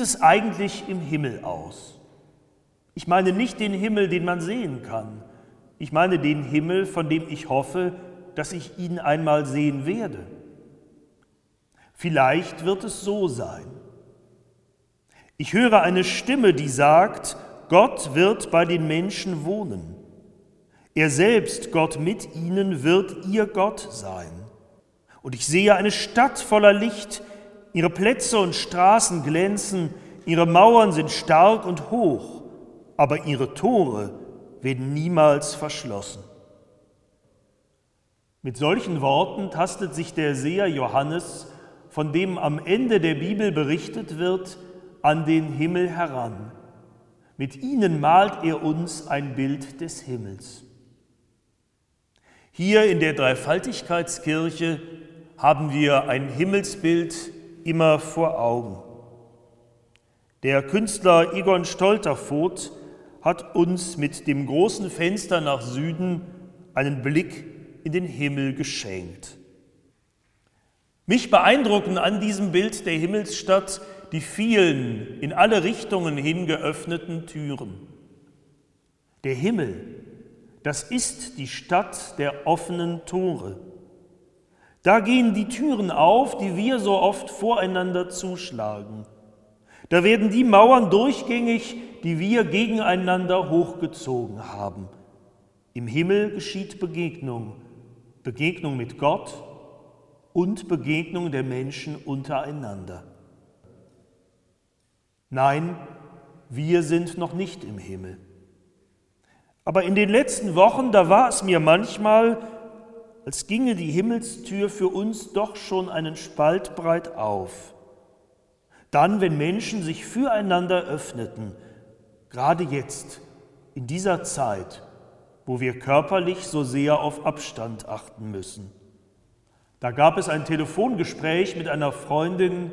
es eigentlich im Himmel aus? Ich meine nicht den Himmel, den man sehen kann. Ich meine den Himmel, von dem ich hoffe, dass ich ihn einmal sehen werde. Vielleicht wird es so sein. Ich höre eine Stimme, die sagt, Gott wird bei den Menschen wohnen. Er selbst, Gott mit ihnen, wird ihr Gott sein. Und ich sehe eine Stadt voller Licht, ihre Plätze und Straßen glänzen, ihre Mauern sind stark und hoch, aber ihre Tore werden niemals verschlossen. Mit solchen Worten tastet sich der Seher Johannes, von dem am Ende der Bibel berichtet wird, an den Himmel heran. Mit ihnen malt er uns ein Bild des Himmels. Hier in der Dreifaltigkeitskirche haben wir ein Himmelsbild immer vor Augen. Der Künstler Egon Stolterfoth hat uns mit dem großen Fenster nach Süden einen Blick in den Himmel geschenkt. Mich beeindrucken an diesem Bild der Himmelsstadt die vielen in alle Richtungen hin geöffneten Türen. Der Himmel, das ist die Stadt der offenen Tore. Da gehen die Türen auf, die wir so oft voreinander zuschlagen. Da werden die Mauern durchgängig, die wir gegeneinander hochgezogen haben. Im Himmel geschieht Begegnung, Begegnung mit Gott und Begegnung der Menschen untereinander. Nein, wir sind noch nicht im Himmel. Aber in den letzten Wochen, da war es mir manchmal, als ginge die Himmelstür für uns doch schon einen Spalt breit auf. Dann, wenn Menschen sich füreinander öffneten, gerade jetzt, in dieser Zeit, wo wir körperlich so sehr auf Abstand achten müssen. Da gab es ein Telefongespräch mit einer Freundin,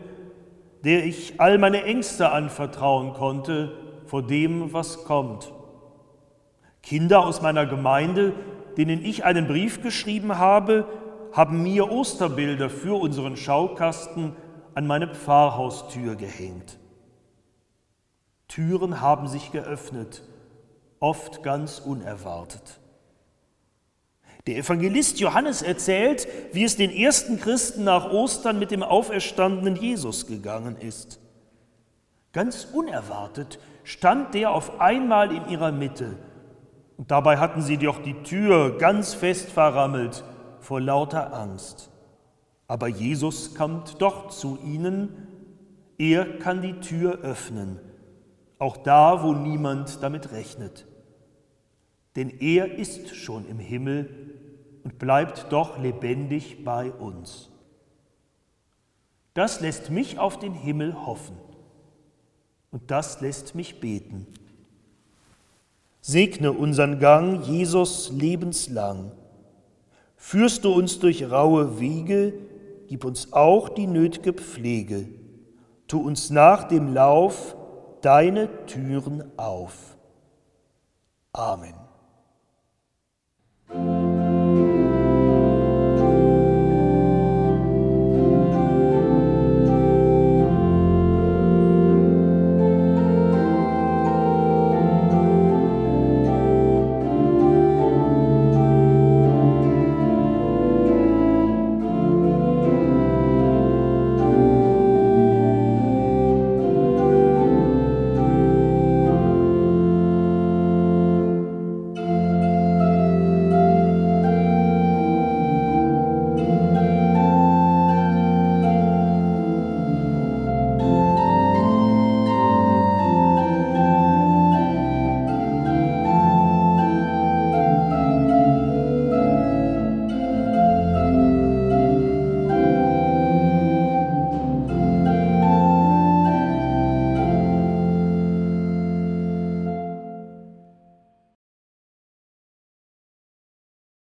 der ich all meine Ängste anvertrauen konnte vor dem, was kommt. Kinder aus meiner Gemeinde, denen ich einen Brief geschrieben habe, haben mir Osterbilder für unseren Schaukasten an meine Pfarrhaustür gehängt. Türen haben sich geöffnet, oft ganz unerwartet. Der Evangelist Johannes erzählt, wie es den ersten Christen nach Ostern mit dem auferstandenen Jesus gegangen ist. Ganz unerwartet stand der auf einmal in ihrer Mitte, und dabei hatten sie doch die Tür ganz fest verrammelt vor lauter Angst. Aber Jesus kommt doch zu ihnen, er kann die Tür öffnen, auch da, wo niemand damit rechnet. Denn er ist schon im Himmel und bleibt doch lebendig bei uns. Das lässt mich auf den Himmel hoffen und das lässt mich beten. Segne unseren Gang, Jesus, lebenslang. Führst du uns durch raue Wege, gib uns auch die nötige Pflege. Tu uns nach dem Lauf deine Türen auf. Amen.